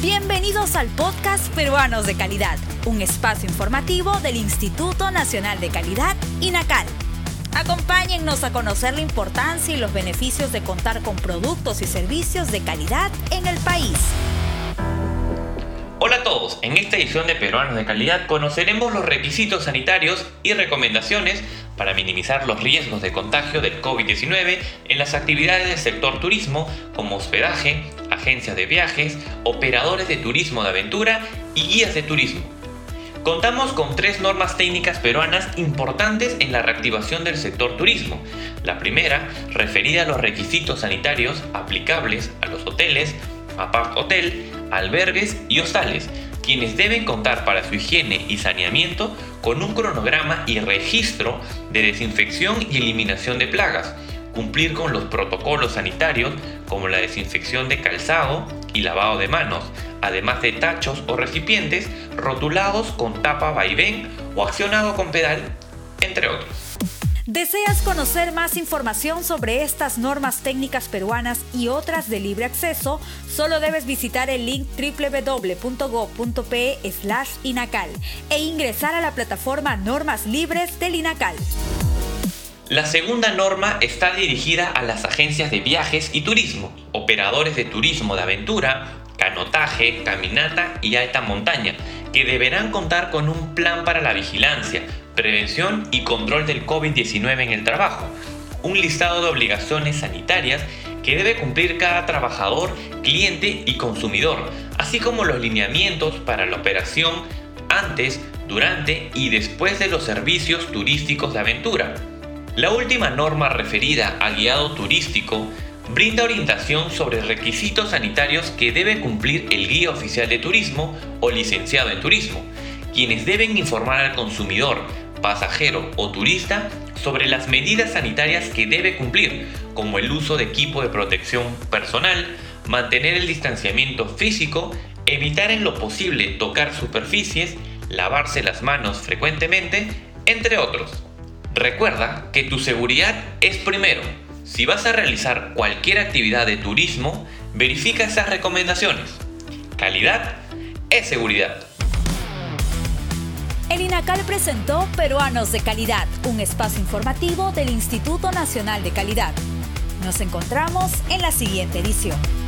Bienvenidos al podcast Peruanos de Calidad, un espacio informativo del Instituto Nacional de Calidad, INACAL. Acompáñennos a conocer la importancia y los beneficios de contar con productos y servicios de calidad en el país. Hola a todos, en esta edición de Peruanos de Calidad conoceremos los requisitos sanitarios y recomendaciones para minimizar los riesgos de contagio del COVID-19 en las actividades del sector turismo como hospedaje, agencias de viajes, operadores de turismo de aventura y guías de turismo. Contamos con tres normas técnicas peruanas importantes en la reactivación del sector turismo. La primera, referida a los requisitos sanitarios aplicables a los hoteles, apart hotel, albergues y hostales, quienes deben contar para su higiene y saneamiento con un cronograma y registro de desinfección y eliminación de plagas, cumplir con los protocolos sanitarios como la desinfección de calzado y lavado de manos, además de tachos o recipientes rotulados con tapa vaivén o accionado con pedal, entre otros. ¿Deseas conocer más información sobre estas normas técnicas peruanas y otras de libre acceso? Solo debes visitar el link www.go.pe INACAL e ingresar a la plataforma Normas Libres del INACAL. La segunda norma está dirigida a las agencias de viajes y turismo, operadores de turismo de aventura, canotaje, caminata y alta montaña, que deberán contar con un plan para la vigilancia, prevención y control del COVID-19 en el trabajo, un listado de obligaciones sanitarias que debe cumplir cada trabajador, cliente y consumidor, así como los lineamientos para la operación antes, durante y después de los servicios turísticos de aventura. La última norma referida a guiado turístico brinda orientación sobre requisitos sanitarios que debe cumplir el guía oficial de turismo o licenciado en turismo, quienes deben informar al consumidor, pasajero o turista sobre las medidas sanitarias que debe cumplir, como el uso de equipo de protección personal, mantener el distanciamiento físico, evitar en lo posible tocar superficies, lavarse las manos frecuentemente, entre otros. Recuerda que tu seguridad es primero. Si vas a realizar cualquier actividad de turismo, verifica esas recomendaciones. Calidad es seguridad. El INACAL presentó Peruanos de Calidad, un espacio informativo del Instituto Nacional de Calidad. Nos encontramos en la siguiente edición.